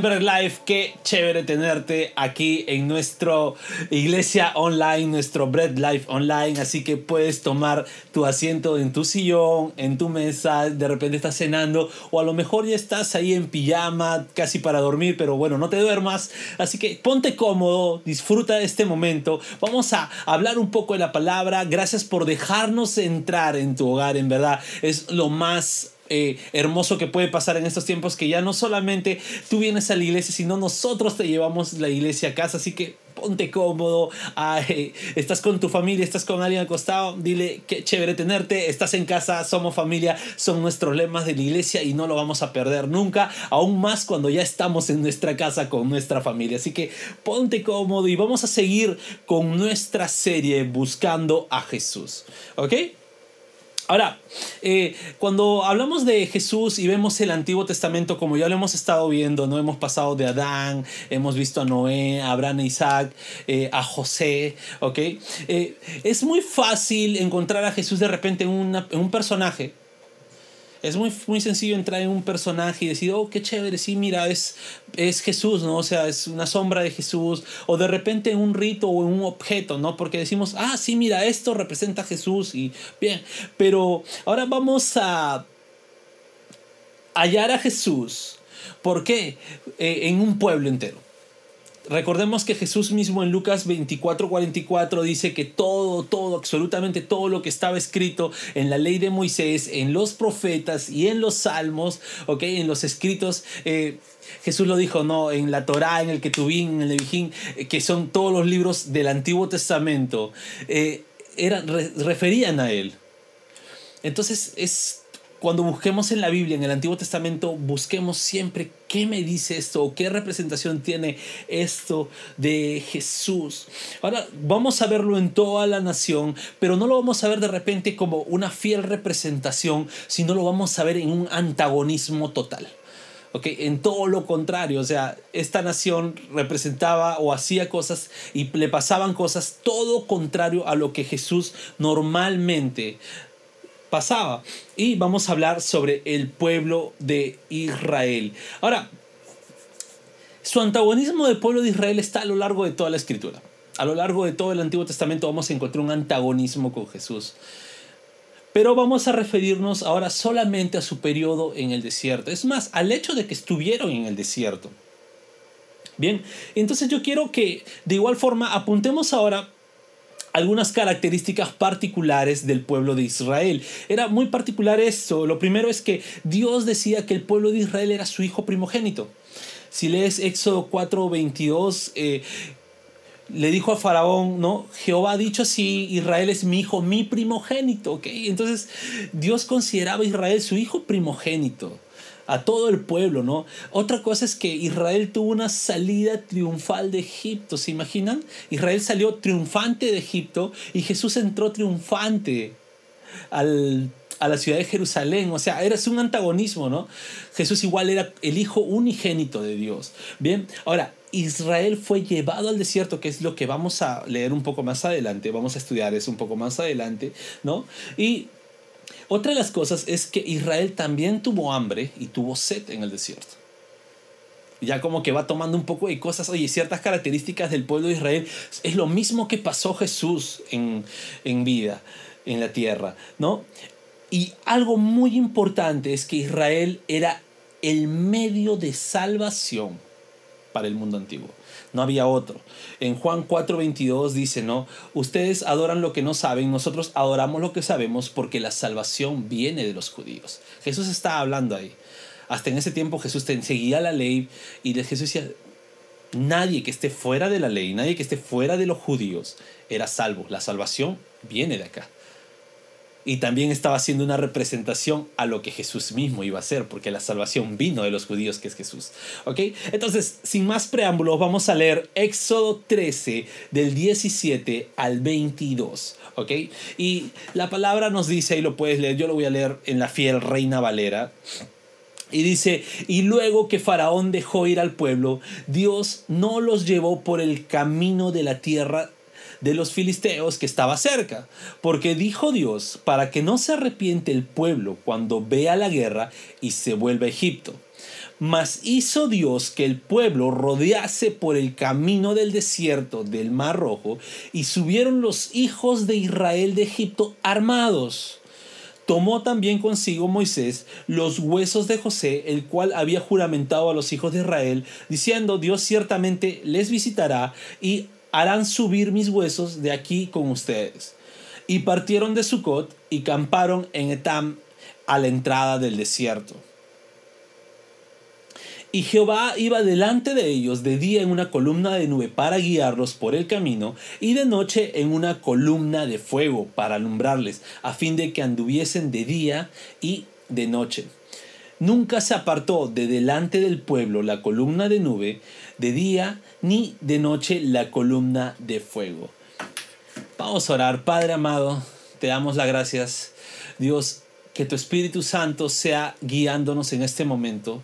Bread Life, qué chévere tenerte aquí en nuestro iglesia online, nuestro Bread Life online. Así que puedes tomar tu asiento en tu sillón, en tu mesa, de repente estás cenando o a lo mejor ya estás ahí en pijama, casi para dormir, pero bueno, no te duermas. Así que ponte cómodo, disfruta de este momento. Vamos a hablar un poco de la palabra. Gracias por dejarnos entrar en tu hogar, en verdad. Es lo más eh, hermoso que puede pasar en estos tiempos que ya no solamente tú vienes a la iglesia, sino nosotros te llevamos la iglesia a casa. Así que ponte cómodo, estás con tu familia, estás con alguien al costado, dile qué chévere tenerte, estás en casa, somos familia, son nuestros lemas de la iglesia y no lo vamos a perder nunca, aún más cuando ya estamos en nuestra casa con nuestra familia. Así que ponte cómodo y vamos a seguir con nuestra serie buscando a Jesús. ¿Ok? Ahora, eh, cuando hablamos de Jesús y vemos el Antiguo Testamento, como ya lo hemos estado viendo, no hemos pasado de Adán, hemos visto a Noé, a Abraham, a Isaac, eh, a José, ¿ok? Eh, es muy fácil encontrar a Jesús de repente en un personaje es muy, muy sencillo entrar en un personaje y decir, oh, qué chévere, sí, mira, es, es Jesús, ¿no? O sea, es una sombra de Jesús. O de repente en un rito o un objeto, ¿no? Porque decimos, ah, sí, mira, esto representa a Jesús y bien. Pero ahora vamos a hallar a Jesús. ¿Por qué? Eh, en un pueblo entero. Recordemos que Jesús mismo en Lucas 24, 44 dice que todo, todo, absolutamente todo lo que estaba escrito en la ley de Moisés, en los profetas y en los salmos, ¿ok? En los escritos, eh, Jesús lo dijo, ¿no? En la Torá, en el Ketubín, en el Levijín, eh, que son todos los libros del Antiguo Testamento, eh, eran, referían a él. Entonces es cuando busquemos en la Biblia, en el Antiguo Testamento, busquemos siempre qué me dice esto o qué representación tiene esto de Jesús. Ahora vamos a verlo en toda la nación, pero no lo vamos a ver de repente como una fiel representación, sino lo vamos a ver en un antagonismo total. Okay, en todo lo contrario, o sea, esta nación representaba o hacía cosas y le pasaban cosas todo contrario a lo que Jesús normalmente pasaba. Y vamos a hablar sobre el pueblo de Israel. Ahora, su antagonismo del pueblo de Israel está a lo largo de toda la escritura. A lo largo de todo el Antiguo Testamento vamos a encontrar un antagonismo con Jesús. Pero vamos a referirnos ahora solamente a su periodo en el desierto. Es más, al hecho de que estuvieron en el desierto. Bien, entonces yo quiero que de igual forma apuntemos ahora algunas características particulares del pueblo de Israel. Era muy particular esto. Lo primero es que Dios decía que el pueblo de Israel era su hijo primogénito. Si lees Éxodo 4:22, eh, le dijo a Faraón, ¿no? Jehová ha dicho así, Israel es mi hijo, mi primogénito, ¿ok? Entonces Dios consideraba a Israel su hijo primogénito a todo el pueblo, ¿no? Otra cosa es que Israel tuvo una salida triunfal de Egipto, ¿se imaginan? Israel salió triunfante de Egipto y Jesús entró triunfante al, a la ciudad de Jerusalén, o sea, era un antagonismo, ¿no? Jesús igual era el hijo unigénito de Dios. Bien, ahora, Israel fue llevado al desierto, que es lo que vamos a leer un poco más adelante, vamos a estudiar eso un poco más adelante, ¿no? Y otra de las cosas es que Israel también tuvo hambre y tuvo sed en el desierto. Ya como que va tomando un poco de cosas, oye, ciertas características del pueblo de Israel. Es lo mismo que pasó Jesús en, en vida, en la tierra, ¿no? Y algo muy importante es que Israel era el medio de salvación para el mundo antiguo no había otro. En Juan 4:22 dice, ¿no? Ustedes adoran lo que no saben, nosotros adoramos lo que sabemos porque la salvación viene de los judíos. Jesús está hablando ahí. Hasta en ese tiempo Jesús seguía la ley y Jesús decía, nadie que esté fuera de la ley, nadie que esté fuera de los judíos era salvo. La salvación viene de acá y también estaba haciendo una representación a lo que Jesús mismo iba a hacer, porque la salvación vino de los judíos, que es Jesús. ¿Ok? Entonces, sin más preámbulos, vamos a leer Éxodo 13, del 17 al 22. ¿Ok? Y la palabra nos dice, y lo puedes leer, yo lo voy a leer en la fiel Reina Valera. Y dice, y luego que Faraón dejó ir al pueblo, Dios no los llevó por el camino de la tierra de los filisteos que estaba cerca, porque dijo Dios, para que no se arrepiente el pueblo cuando vea la guerra y se vuelva a Egipto. Mas hizo Dios que el pueblo rodease por el camino del desierto del Mar Rojo, y subieron los hijos de Israel de Egipto armados. Tomó también consigo Moisés los huesos de José, el cual había juramentado a los hijos de Israel, diciendo, Dios ciertamente les visitará y harán subir mis huesos de aquí con ustedes. Y partieron de Sucot y camparon en Etam a la entrada del desierto. Y Jehová iba delante de ellos de día en una columna de nube para guiarlos por el camino, y de noche en una columna de fuego para alumbrarles, a fin de que anduviesen de día y de noche. Nunca se apartó de delante del pueblo la columna de nube de día, ni de noche la columna de fuego. Vamos a orar, Padre amado, te damos las gracias. Dios, que tu Espíritu Santo sea guiándonos en este momento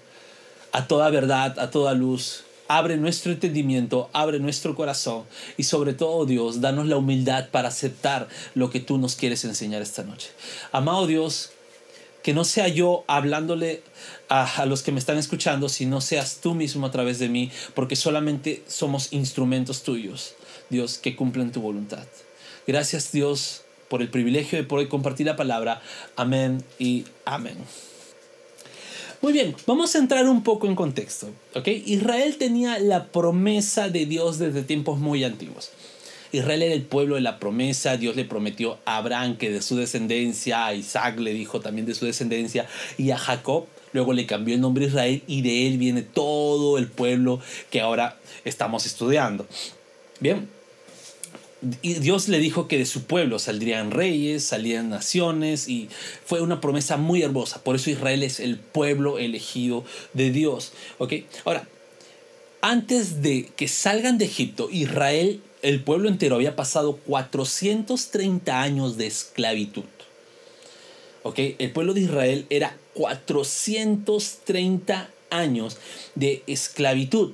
a toda verdad, a toda luz. Abre nuestro entendimiento, abre nuestro corazón y sobre todo Dios, danos la humildad para aceptar lo que tú nos quieres enseñar esta noche. Amado Dios, que no sea yo hablándole a, los que me están escuchando, sino seas tú mismo a través de mí, porque solamente somos instrumentos tuyos, Dios, que cumplen tu voluntad. Gracias Dios por el privilegio de poder compartir la palabra. Amén y amén. Muy bien, vamos a entrar un poco en contexto. ¿okay? Israel tenía la promesa de Dios desde tiempos muy antiguos. Israel era el pueblo de la promesa, Dios le prometió a Abraham que de su descendencia, a Isaac le dijo también de su descendencia, y a Jacob luego le cambió el nombre Israel y de él viene todo el pueblo que ahora estamos estudiando. Bien, y Dios le dijo que de su pueblo saldrían reyes, salían naciones y fue una promesa muy hermosa. Por eso Israel es el pueblo elegido de Dios. ¿ok? Ahora, antes de que salgan de Egipto, Israel, el pueblo entero, había pasado 430 años de esclavitud. ¿ok? El pueblo de Israel era 430 años de esclavitud.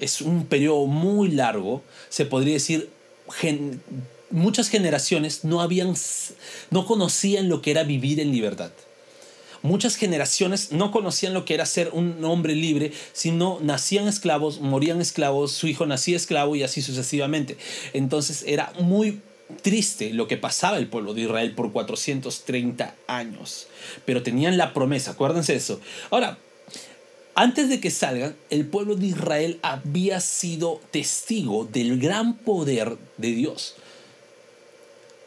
Es un periodo muy largo, se podría decir muchas generaciones no habían no conocían lo que era vivir en libertad. Muchas generaciones no conocían lo que era ser un hombre libre, sino nacían esclavos, morían esclavos, su hijo nacía esclavo y así sucesivamente. Entonces era muy triste lo que pasaba el pueblo de Israel por 430 años. Pero tenían la promesa, acuérdense eso. Ahora, antes de que salgan, el pueblo de Israel había sido testigo del gran poder de Dios.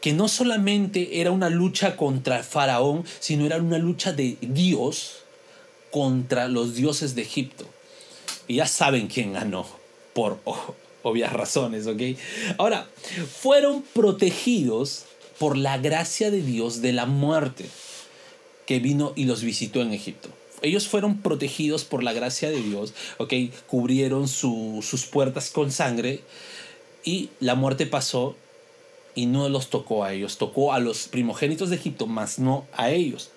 Que no solamente era una lucha contra faraón, sino era una lucha de Dios contra los dioses de Egipto. Y ya saben quién ganó, por obvias razones, ¿ok? Ahora, fueron protegidos por la gracia de Dios de la muerte que vino y los visitó en Egipto ellos fueron protegidos por la gracia de Dios, ¿ok? Cubrieron sus puertas con sangre y la muerte pasó y no los tocó a ellos, tocó a los primogénitos de Egipto, más no a ellos,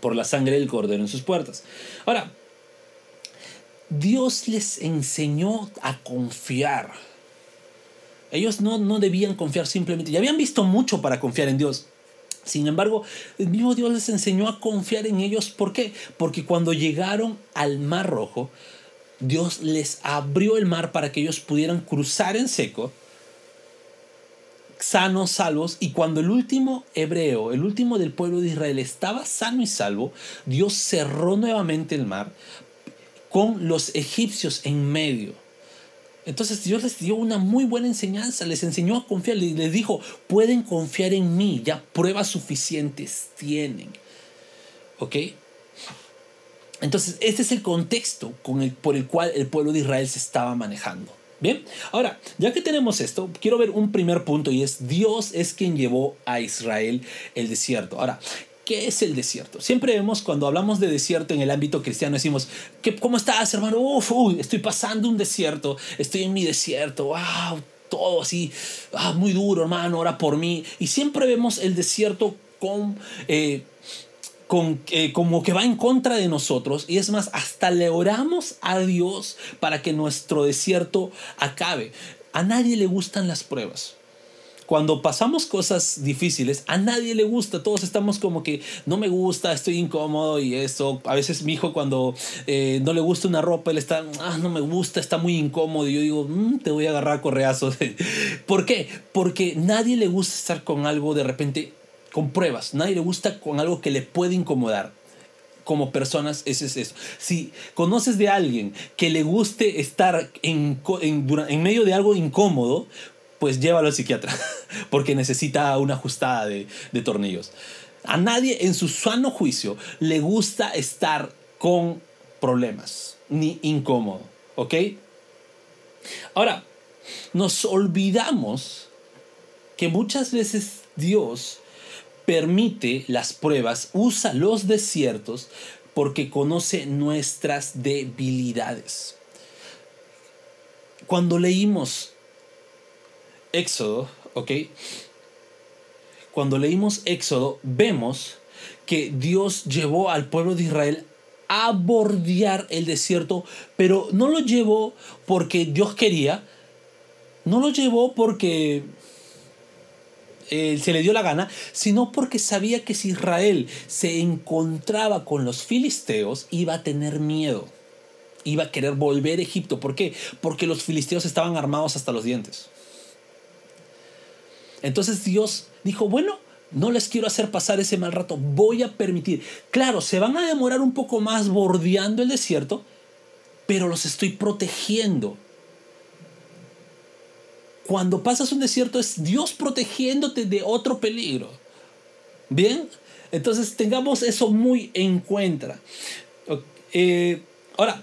por la sangre del cordero en sus puertas. Ahora, Dios les enseñó a confiar. Ellos no, no debían confiar simplemente, ya habían visto mucho para confiar en Dios. Sin embargo, el mismo Dios les enseñó a confiar en ellos. ¿Por qué? Porque cuando llegaron al Mar Rojo, Dios les abrió el mar para que ellos pudieran cruzar en seco, sanos, salvos. Y cuando el último hebreo, el último del pueblo de Israel, estaba sano y salvo, Dios cerró nuevamente el mar con los egipcios en medio. Entonces Dios les dio una muy buena enseñanza, les enseñó a confiar, les dijo, pueden confiar en mí, ya pruebas suficientes tienen. ¿Ok? Entonces, este es el contexto con el, por el cual el pueblo de Israel se estaba manejando. Bien, ahora, ya que tenemos esto, quiero ver un primer punto y es Dios es quien llevó a Israel el desierto. Ahora, ¿Qué es el desierto? Siempre vemos cuando hablamos de desierto en el ámbito cristiano, decimos, ¿qué, ¿cómo estás, hermano? Uf, uy, estoy pasando un desierto, estoy en mi desierto, wow, todo así, ah, muy duro, hermano, ora por mí. Y siempre vemos el desierto con, eh, eh, como que va en contra de nosotros y es más, hasta le oramos a Dios para que nuestro desierto acabe. A nadie le gustan las pruebas cuando pasamos cosas difíciles, a nadie le gusta, todos estamos como que no me gusta, estoy incómodo y eso. A veces mi hijo cuando eh, no le gusta una ropa, él está, ah, no me gusta, está muy incómodo y yo digo, mm, te voy a agarrar correazos. ¿Por qué? Porque nadie le gusta estar con algo de repente, con pruebas, nadie le gusta con algo que le puede incomodar como personas, ese es eso. Si conoces de alguien que le guste estar en, en, medio de algo incómodo, pues llévalo al psiquiatra, porque necesita una ajustada de, tornillos. A nadie en su sano juicio le gusta estar con problemas, ni incómodo, ¿ok? Ahora, nos olvidamos que muchas veces Dios permite las pruebas, usa los desiertos porque conoce nuestras debilidades. Cuando leímos Éxodo, ¿ok? Cuando leímos Éxodo, vemos que Dios llevó al pueblo de Israel a bordear el desierto, pero no lo llevó porque Dios quería, no lo llevó porque eh, se le dio la gana, sino porque sabía que si Israel se encontraba con los filisteos, iba a tener miedo, iba a querer volver a Egipto. ¿Por qué? Porque los filisteos estaban armados hasta los dientes. Entonces Dios dijo, bueno, no les quiero hacer pasar ese mal rato, voy a permitir. Claro, se van a demorar un poco más bordeando el desierto, pero los estoy protegiendo. Cuando pasas un desierto es Dios protegiéndote de otro peligro. Bien, entonces tengamos eso muy en cuenta. Eh, ahora,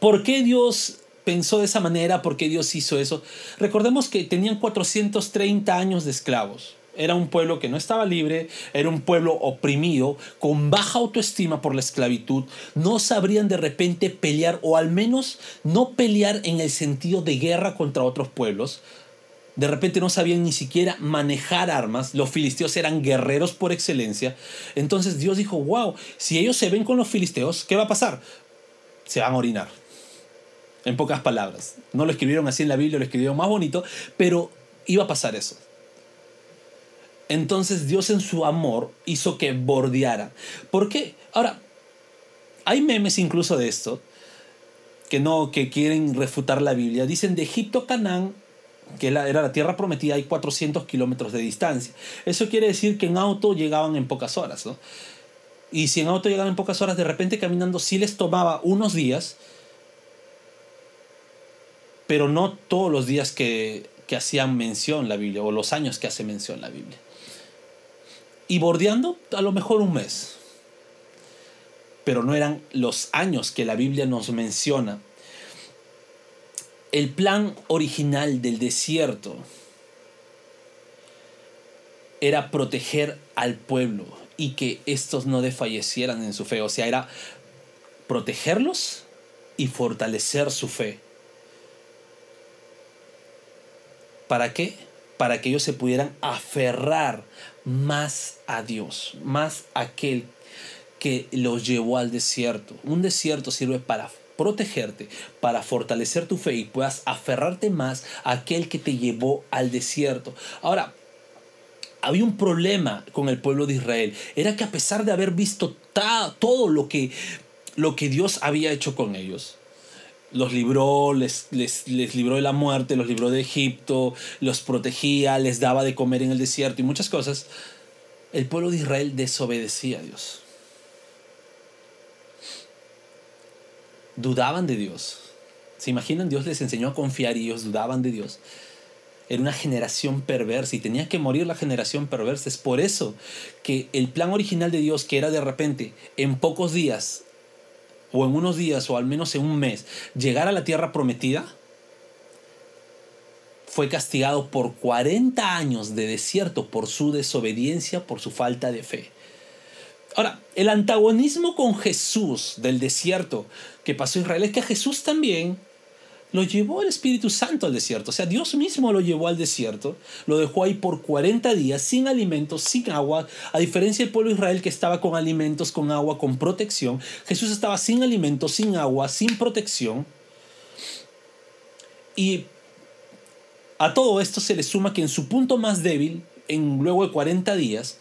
¿por qué Dios pensó de esa manera, por qué Dios hizo eso. Recordemos que tenían 430 años de esclavos. Era un pueblo que no estaba libre, era un pueblo oprimido, con baja autoestima por la esclavitud. No sabrían de repente pelear, o al menos no pelear en el sentido de guerra contra otros pueblos. De repente no sabían ni siquiera manejar armas. Los filisteos eran guerreros por excelencia. Entonces Dios dijo, wow, si ellos se ven con los filisteos, ¿qué va a pasar? Se van a orinar en pocas palabras. No lo escribieron así en la Biblia, lo escribieron más bonito, pero iba a pasar eso. Entonces Dios en su amor hizo que bordeara. ¿Por qué? Ahora, hay memes incluso de esto que no, que quieren refutar la Biblia. Dicen de Egipto a Canaán, que era la tierra prometida, hay 400 kilómetros de distancia. Eso quiere decir que en auto llegaban en pocas horas, ¿no? Y si en auto llegaban en pocas horas, de repente caminando sí les tomaba unos días, pero no todos los días que, que hacían mención la Biblia o los años que hace mención la Biblia. Y bordeando a lo mejor un mes, pero no eran los años que la Biblia nos menciona. El plan original del desierto era proteger al pueblo y que estos no desfallecieran en su fe. O sea, era protegerlos y fortalecer su fe. ¿Para qué? Para que ellos se pudieran aferrar más a Dios, más aquel que los llevó al desierto. Un desierto sirve para protegerte, para fortalecer tu fe y puedas aferrarte más a aquel que te llevó al desierto. Ahora, había un problema con el pueblo de Israel. Era que a pesar de haber visto todo lo que, lo que Dios había hecho con ellos, los libró, les, les, libró de la muerte, los libró de Egipto, los protegía, les daba de comer en el desierto y muchas cosas, el pueblo de Israel desobedecía a Dios. Dudaban de Dios. ¿Se imaginan? Dios les enseñó a confiar y ellos dudaban de Dios. Era una generación perversa y tenía que morir la generación perversa. Es por eso que el plan original de Dios, que era de repente, en pocos días, o en unos días o al menos en un mes llegar a la tierra prometida, fue castigado por 40 años de desierto por su desobediencia, por su falta de fe. Ahora, el antagonismo con Jesús del desierto que pasó Israel es que Jesús también lo llevó el Espíritu Santo al desierto. O sea, Dios mismo lo llevó al desierto, lo dejó ahí por 40 días sin alimentos, sin agua, a diferencia del pueblo Israel que estaba con alimentos, con agua, con protección. Jesús estaba sin alimentos, sin agua, sin protección. Y a todo esto se le suma que en su punto más débil, en luego de 40 días,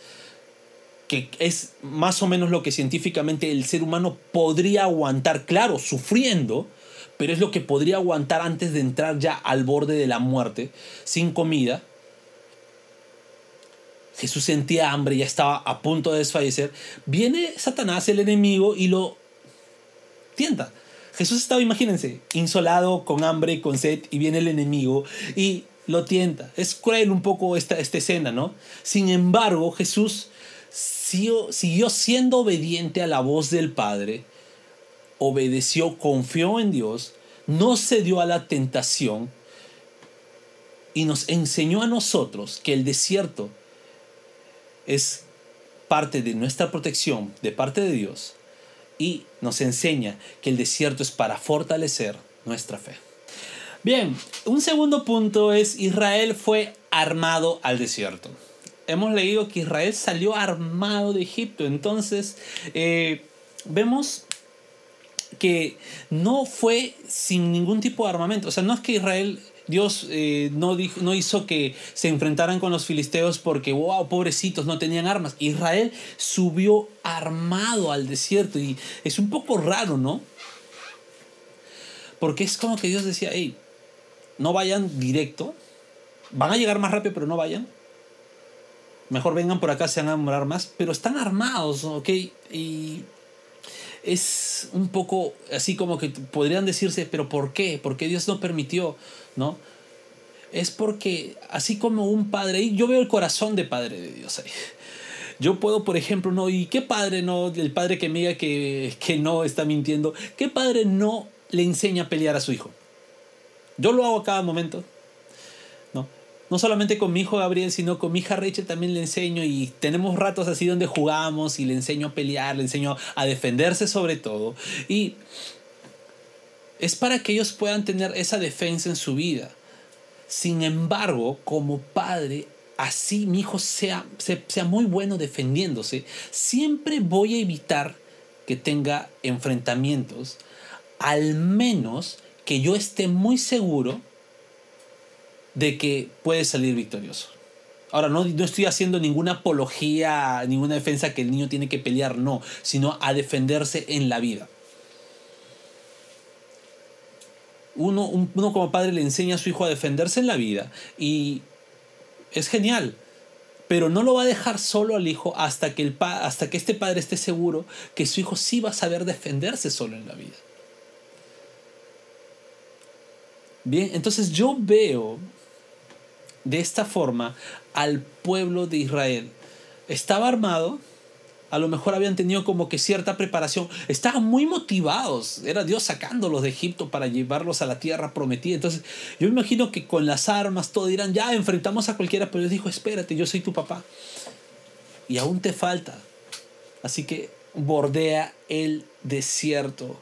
que es más o menos lo que científicamente el ser humano podría aguantar, claro, sufriendo, pero es lo que podría aguantar antes de entrar ya al borde de la muerte, sin comida. Jesús sentía hambre, ya estaba a punto de desfallecer. Viene Satanás, el enemigo, y lo tienta. Jesús estaba, imagínense, insolado, con hambre, con sed, y viene el enemigo y lo tienta. Es cruel un poco esta, escena, ¿no? Sin embargo, Jesús siguió siendo obediente a la voz del Padre obedeció, confió en Dios, no cedió a la tentación y nos enseñó a nosotros que el desierto es parte de nuestra protección de parte de Dios y nos enseña que el desierto es para fortalecer nuestra fe. Bien, un segundo punto es Israel fue armado al desierto. Hemos leído que Israel salió armado de Egipto, entonces eh, vemos que no fue sin ningún tipo de armamento. O sea, no es que Israel, Dios eh, no, dijo, no hizo que se enfrentaran con los filisteos porque, wow, pobrecitos, no tenían armas. Israel subió armado al desierto y es un poco raro, ¿no? Porque es como que Dios decía, hey, no vayan directo, van a llegar más rápido, pero no vayan. Mejor vengan por acá, se van a demorar más, pero están armados, ¿ok? Y es un poco así como que podrían decirse, pero ¿por qué? ¿Por qué Dios no permitió? ¿No? Es porque así como un padre, y yo veo el corazón de padre de Dios ahí. Yo puedo, por ejemplo, no, ¿y qué padre no? El padre que me diga que, que no está mintiendo, ¿qué padre no le enseña a pelear a su hijo? Yo lo hago a cada momento no solamente con mi hijo Gabriel, sino con mi hija Rachel también le enseño y tenemos ratos así donde jugamos y le enseño a pelear, le enseño a defenderse sobre todo. Y es para que ellos puedan tener esa defensa en su vida. Sin embargo, como padre, así mi hijo sea, sea muy bueno defendiéndose, siempre voy a evitar que tenga enfrentamientos, al menos que yo esté muy seguro de que puede salir victorioso. Ahora, no, no estoy haciendo ninguna apología, ninguna defensa que el niño tiene que pelear, no, sino a defenderse en la vida. Uno, uno como padre le enseña a su hijo a defenderse en la vida y es genial, pero no lo va a dejar solo al hijo hasta que, el hasta que este padre esté seguro que su hijo sí va a saber defenderse solo en la vida. Bien, entonces yo veo de esta forma al pueblo de Israel. Estaba armado, a lo mejor habían tenido como que cierta preparación, estaban muy motivados, era Dios sacándolos de Egipto para llevarlos a la tierra prometida. Entonces yo imagino que con las armas todo dirán, ya enfrentamos a cualquiera, pero Dios dijo, espérate, yo soy tu papá. Y aún te falta. Así que bordea el desierto.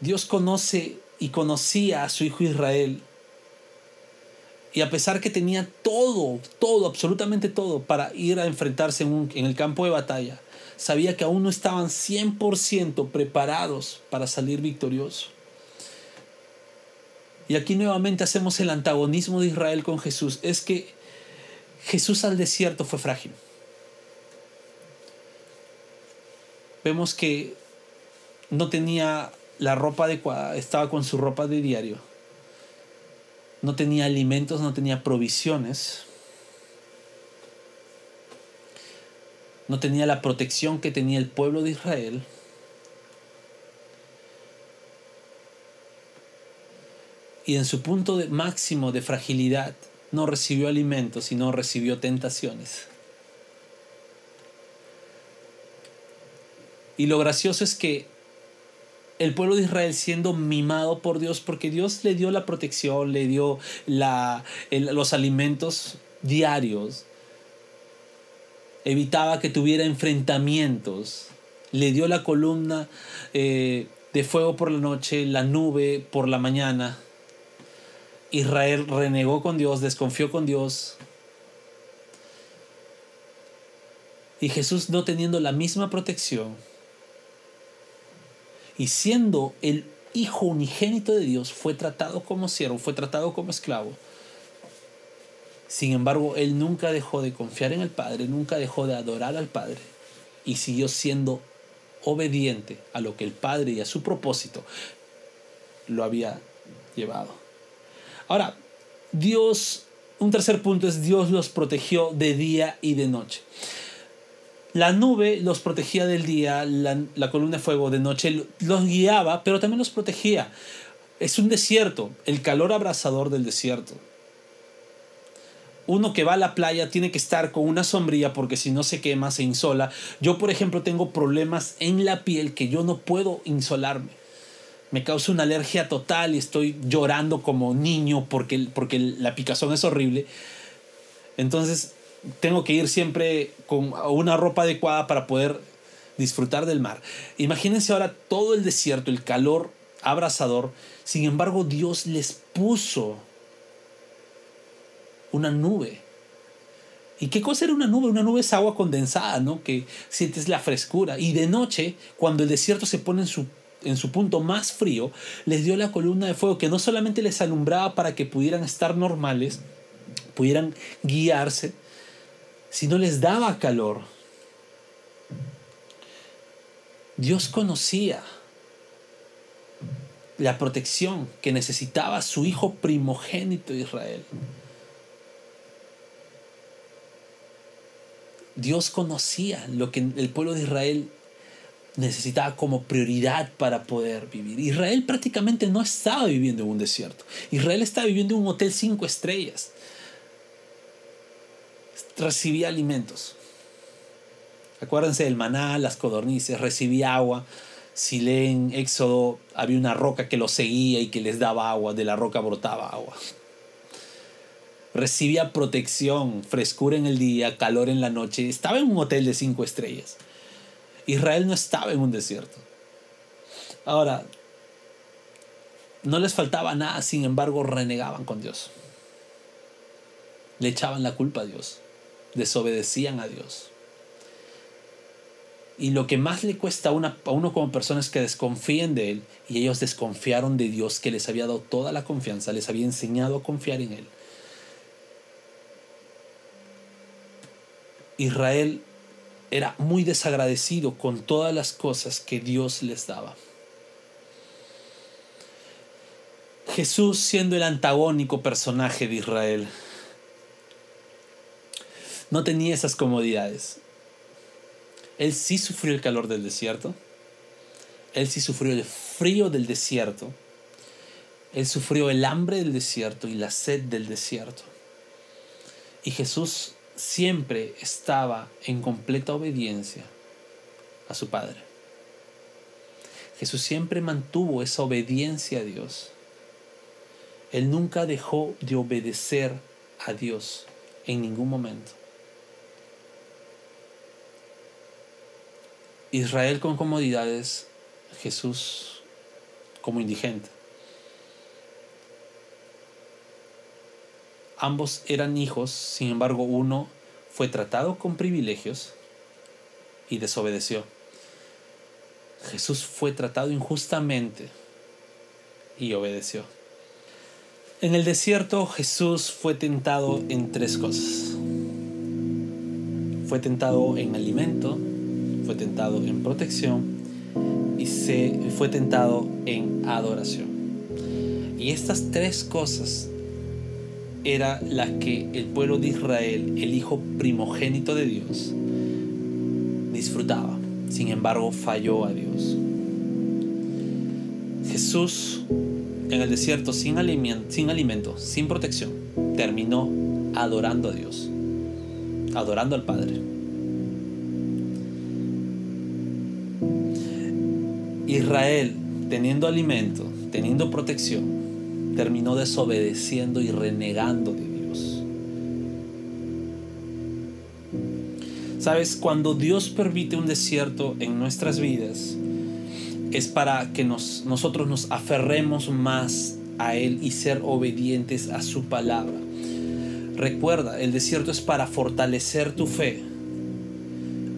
Dios conoce y conocía a su hijo Israel y a pesar que tenía todo, todo, absolutamente todo para ir a enfrentarse en, en el campo de batalla, sabía que aún no estaban 100% preparados para salir victoriosos. Y aquí nuevamente hacemos el antagonismo de Israel con Jesús. Es que Jesús al desierto fue frágil. Vemos que no tenía la ropa adecuada, estaba con su ropa de diario no tenía alimentos, no tenía provisiones, no tenía la protección que tenía el pueblo de Israel. Y en su punto de máximo de fragilidad no recibió alimentos, sino recibió tentaciones. Y lo gracioso es que el pueblo de Israel siendo mimado por Dios porque Dios le dio la protección, le dio la, los alimentos diarios, evitaba que tuviera enfrentamientos, le dio la columna eh, de fuego por la noche, la nube por la mañana. Israel renegó con Dios, desconfió con Dios. Y Jesús no teniendo la misma protección y siendo el hijo unigénito de Dios, fue tratado como siervo, fue tratado como esclavo. Sin embargo, él nunca dejó de confiar en el Padre, nunca dejó de adorar al Padre y siguió siendo obediente a lo que el Padre y a su propósito lo había llevado. Ahora, Dios, un tercer punto es Dios los protegió de día y de noche. La nube los protegía del día, la, columna de fuego de noche los guiaba, pero también los protegía. Es un desierto, el calor abrasador del desierto. Uno que va a la playa tiene que estar con una sombría porque si no se quema, se insola. Yo, por ejemplo, tengo problemas en la piel que yo no puedo insolarme. Me causa una alergia total y estoy llorando como niño porque, porque la picazón es horrible. Entonces, tengo que ir siempre con una ropa adecuada para poder disfrutar del mar. Imagínense ahora todo el desierto, el calor abrasador. Sin embargo, Dios les puso una nube. ¿Y qué cosa era una nube? Una nube es agua condensada, ¿no? Que sientes la frescura. Y de noche, cuando el desierto se pone en su, en su punto más frío, les dio la columna de fuego que no solamente les alumbraba para que pudieran estar normales, pudieran guiarse, si no les daba calor. Dios conocía la protección que necesitaba su hijo primogénito Israel. Dios conocía lo que el pueblo de Israel necesitaba como prioridad para poder vivir. Israel prácticamente no estaba viviendo en un desierto. Israel estaba viviendo en un hotel cinco estrellas recibía alimentos. Acuérdense del maná, las codornices, recibía agua. Si leen Éxodo, había una roca que los seguía y que les daba agua, de la roca brotaba agua. Recibía protección, frescura en el día, calor en la noche. Estaba en un hotel de cinco estrellas. Israel no estaba en un desierto. Ahora, no les faltaba nada, sin embargo, renegaban con Dios. Le echaban la culpa a Dios desobedecían a Dios. Y lo que más le cuesta a, uno como persona es que desconfíen de Él. Y ellos desconfiaron de Dios que les había dado toda la confianza, les había enseñado a confiar en Él. Israel era muy desagradecido con todas las cosas que Dios les daba. Jesús siendo el antagónico personaje de Israel, no tenía esas comodidades. Él sí sufrió el calor del desierto. Él sí sufrió el frío del desierto. Él sufrió el hambre del desierto y la sed del desierto. Y Jesús siempre estaba en completa obediencia a su Padre. Jesús siempre mantuvo esa obediencia a Dios. Él nunca dejó de obedecer a Dios en ningún momento. Israel con comodidades, Jesús como indigente. Ambos eran hijos, sin embargo uno fue tratado con privilegios y desobedeció. Jesús fue tratado injustamente y obedeció. En el desierto Jesús fue tentado en tres cosas. Fue tentado en alimento, fue tentado en protección y se fue tentado en adoración. Y estas tres cosas era las que el pueblo de Israel, el hijo primogénito de Dios, disfrutaba. Sin embargo, falló a Dios. Jesús en el desierto sin alimento, sin, alimento, sin protección, terminó adorando a Dios, adorando al Padre. Israel, teniendo alimento, teniendo protección, terminó desobedeciendo y renegando de Dios. Sabes, cuando Dios permite un desierto en nuestras vidas, es para que nos, nosotros nos aferremos más a Él y ser obedientes a su palabra. Recuerda, el desierto es para fortalecer tu fe,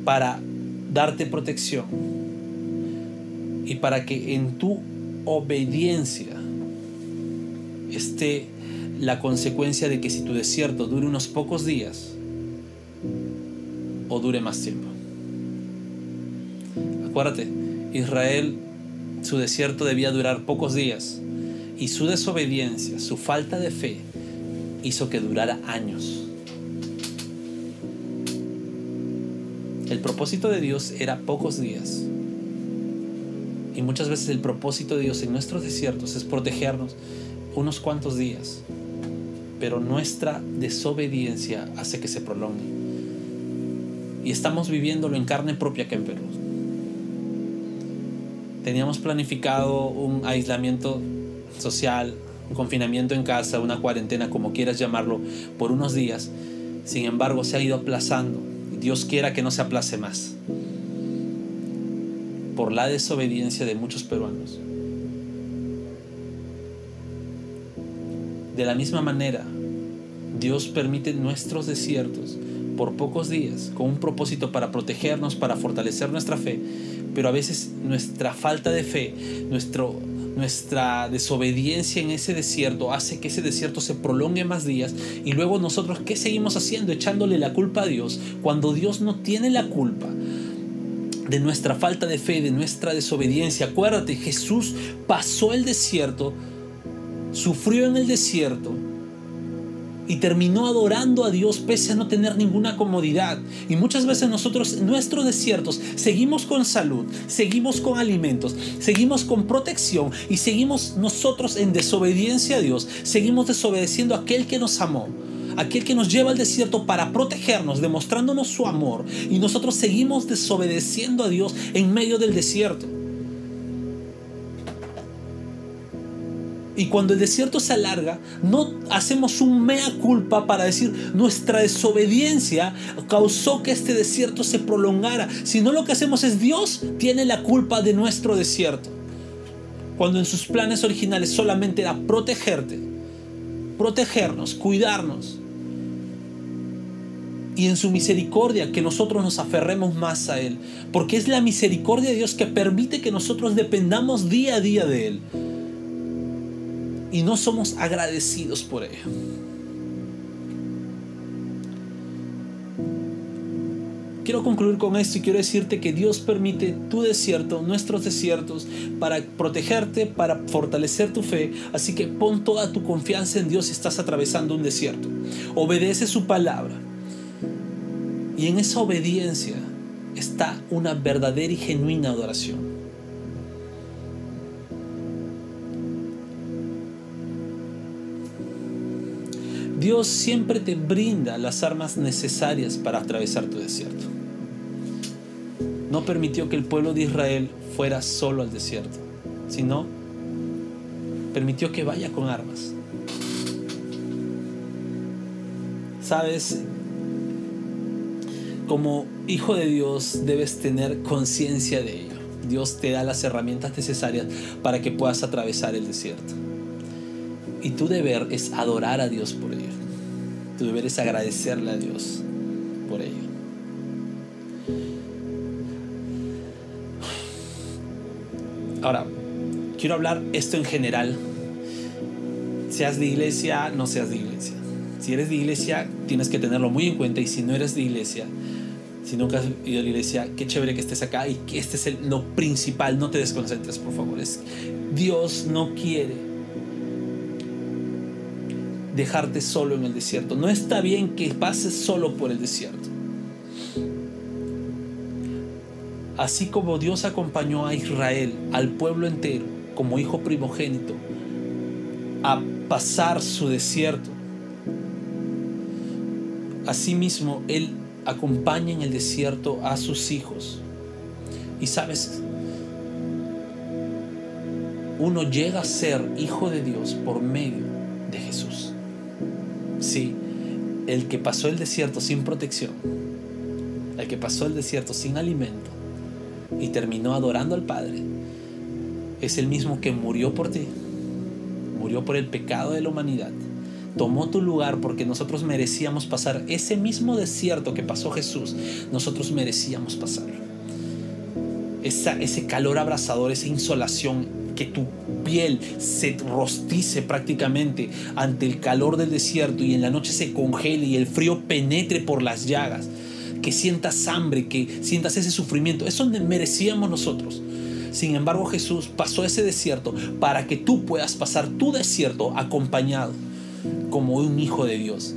para darte protección y para que en tu obediencia esté la consecuencia de que si tu desierto dure unos pocos días o dure más tiempo. Acuérdate, Israel, su desierto debía durar pocos días y su desobediencia, su falta de fe, hizo que durara años. El propósito de Dios era pocos días. Y muchas veces el propósito de Dios en nuestros desiertos es protegernos unos cuantos días. Pero nuestra desobediencia hace que se prolongue. Y estamos viviéndolo en carne propia acá en Perú. Teníamos planificado un aislamiento social, un confinamiento en casa, una cuarentena, como quieras llamarlo, por unos días. Sin embargo, se ha ido aplazando Dios quiera que no se aplace más por la desobediencia de muchos peruanos. De la misma manera, Dios permite nuestros desiertos por pocos días con un propósito para protegernos, para fortalecer nuestra fe, pero a veces nuestra falta de fe, nuestro nuestra desobediencia en ese desierto hace que ese desierto se prolongue más días y luego nosotros, ¿qué seguimos haciendo? Echándole la culpa a Dios cuando Dios no tiene la culpa de nuestra falta de fe, de nuestra desobediencia. Acuérdate, Jesús pasó el desierto, sufrió en el desierto y terminó adorando a Dios pese a no tener ninguna comodidad. Y muchas veces nosotros, nuestros desiertos, seguimos con salud, seguimos con alimentos, seguimos con protección y seguimos nosotros en desobediencia a Dios, seguimos desobedeciendo a aquel que nos amó aquel que nos lleva al desierto para protegernos, demostrándonos su amor, y nosotros seguimos desobedeciendo a Dios en medio del desierto. Y cuando el desierto se alarga, no hacemos un mea culpa para decir nuestra desobediencia causó que este desierto se prolongara, sino lo que hacemos es Dios tiene la culpa de nuestro desierto. Cuando en sus planes originales solamente era protegerte, protegernos, cuidarnos. Y en su misericordia que nosotros nos aferremos más a Él. Porque es la misericordia de Dios que permite que nosotros dependamos día a día de Él y no somos agradecidos por ello. Quiero concluir con esto y quiero decirte que Dios permite tu desierto, nuestros desiertos, para protegerte, para fortalecer tu fe. Así que pon toda tu confianza en Dios si estás atravesando un desierto. Obedece su palabra. Y en esa obediencia está una verdadera y genuina adoración. Dios siempre te brinda las armas necesarias para atravesar tu desierto. No permitió que el pueblo de Israel fuera solo al desierto, sino permitió que vaya con armas. Sabes, como hijo de Dios debes tener conciencia de ello. Dios te da las herramientas necesarias para que puedas atravesar el desierto. Y tu deber es adorar a Dios por ello. Tu deber es agradecerle a Dios por ello. Ahora, quiero hablar esto en general. Seas de iglesia, no seas de iglesia. Si eres de iglesia, tienes que tenerlo muy en cuenta. Y si no eres de iglesia, si nunca has ido a la iglesia, qué chévere que estés acá y que este es el, lo principal. No te desconcentres, por favor. Dios no quiere dejarte solo en el desierto. No está bien que pases solo por el desierto. Así como Dios acompañó a Israel, al pueblo entero, como hijo primogénito, a pasar su desierto, asimismo Él acompaña en el desierto a sus hijos. Y sabes, uno llega a ser hijo de Dios por medio de Jesús. Sí, el que pasó el desierto sin protección, el que pasó el desierto sin alimento y terminó adorando al Padre, es el mismo que murió por ti, murió por el pecado de la humanidad, tomó tu lugar porque nosotros merecíamos pasar ese mismo desierto que pasó Jesús, nosotros merecíamos pasar. Esa, ese calor abrasador, esa insolación, que tu piel se rostice prácticamente ante el calor del desierto y en la noche se congele y el frío penetre por las llagas, que sientas hambre, que sientas ese sufrimiento, eso merecíamos nosotros. Sin embargo, Jesús pasó ese desierto para que tú puedas pasar tu desierto acompañado como un hijo de Dios.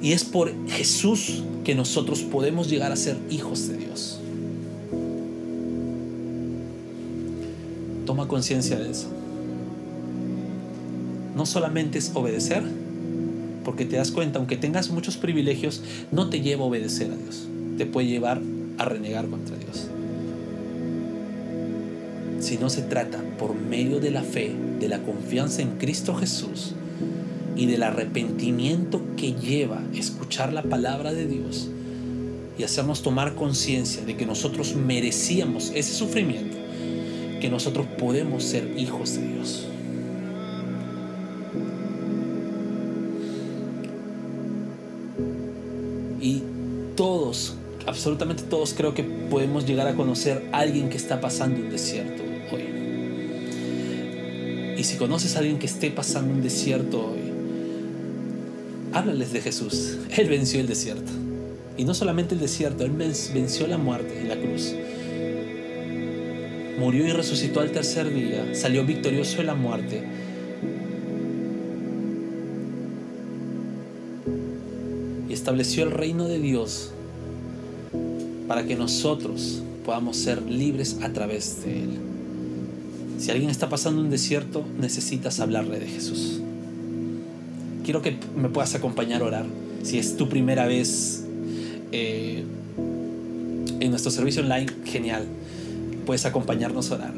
Y es por Jesús que nosotros podemos llegar a ser hijos de Dios. Toma conciencia de eso. No solamente es obedecer, porque te das cuenta, aunque tengas muchos privilegios, no te lleva a obedecer a Dios. Te puede llevar a renegar contra Dios. Si no se trata por medio de la fe, de la confianza en Cristo Jesús, y del arrepentimiento que lleva escuchar la palabra de Dios y hacernos tomar conciencia de que nosotros merecíamos ese sufrimiento, que nosotros podemos ser hijos de Dios. Y todos, absolutamente todos creo que podemos llegar a conocer a alguien que está pasando un desierto hoy. Y si conoces a alguien que esté pasando un desierto háblales de Jesús. Él venció el desierto. Y no solamente el desierto, Él venció la muerte en la cruz. Murió y resucitó al tercer día, salió victorioso de la muerte. Y estableció el reino de Dios para que nosotros podamos ser libres a través de Él. Si alguien está pasando un desierto, necesitas hablarle de Jesús quiero que me puedas acompañar a orar. Si es tu primera vez eh, en nuestro servicio online, genial. Puedes acompañarnos a orar.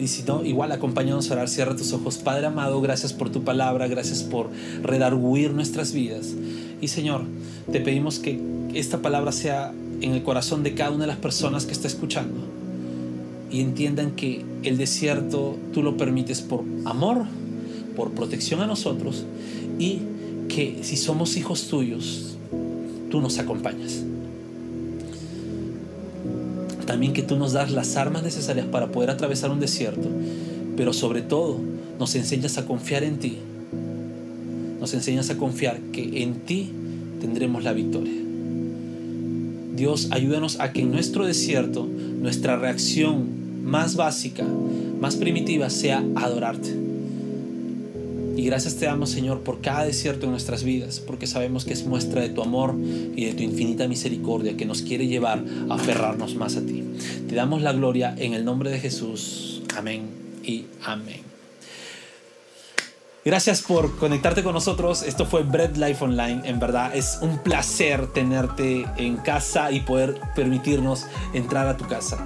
Y si no, igual acompáñanos a orar. Cierra tus ojos. Padre amado, gracias por tu palabra. Gracias por redarguir nuestras vidas. Y Señor, te pedimos que esta palabra sea en el corazón de cada una de las personas que está escuchando. Y entiendan que el desierto tú lo permites por amor por protección a nosotros y que si somos hijos tuyos, tú nos acompañas. También que tú nos das las armas necesarias para poder atravesar un desierto, pero sobre todo nos enseñas a confiar en ti. Nos enseñas a confiar que en ti tendremos la victoria. Dios, ayúdanos a que en nuestro desierto nuestra reacción más básica, más primitiva sea adorarte y gracias te damos, Señor, por cada desierto en nuestras vidas, porque sabemos que es muestra de tu amor y de tu infinita misericordia que nos quiere llevar a aferrarnos más a ti. Te damos la gloria en el nombre de Jesús. Amén y amén. Gracias por conectarte con nosotros. Esto fue Bread Life Online. En verdad es un placer tenerte en casa y poder permitirnos entrar a tu casa.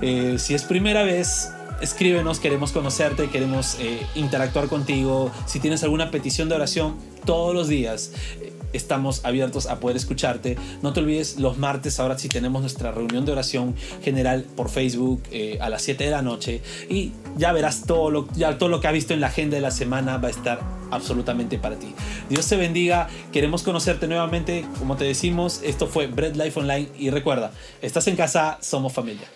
Eh, si es primera vez, escríbenos, queremos conocerte, queremos eh, interactuar contigo. Si tienes alguna petición de oración, todos los días eh, estamos abiertos a poder escucharte. No te olvides, los martes ahora sí tenemos nuestra reunión de oración general por Facebook eh, a las 7 de la noche y ya verás todo lo, ya todo lo que has visto en la agenda de la semana va a estar absolutamente para ti. Dios te bendiga, queremos conocerte nuevamente, como te decimos, esto fue Bread Life Online y recuerda, estás en casa, somos familia.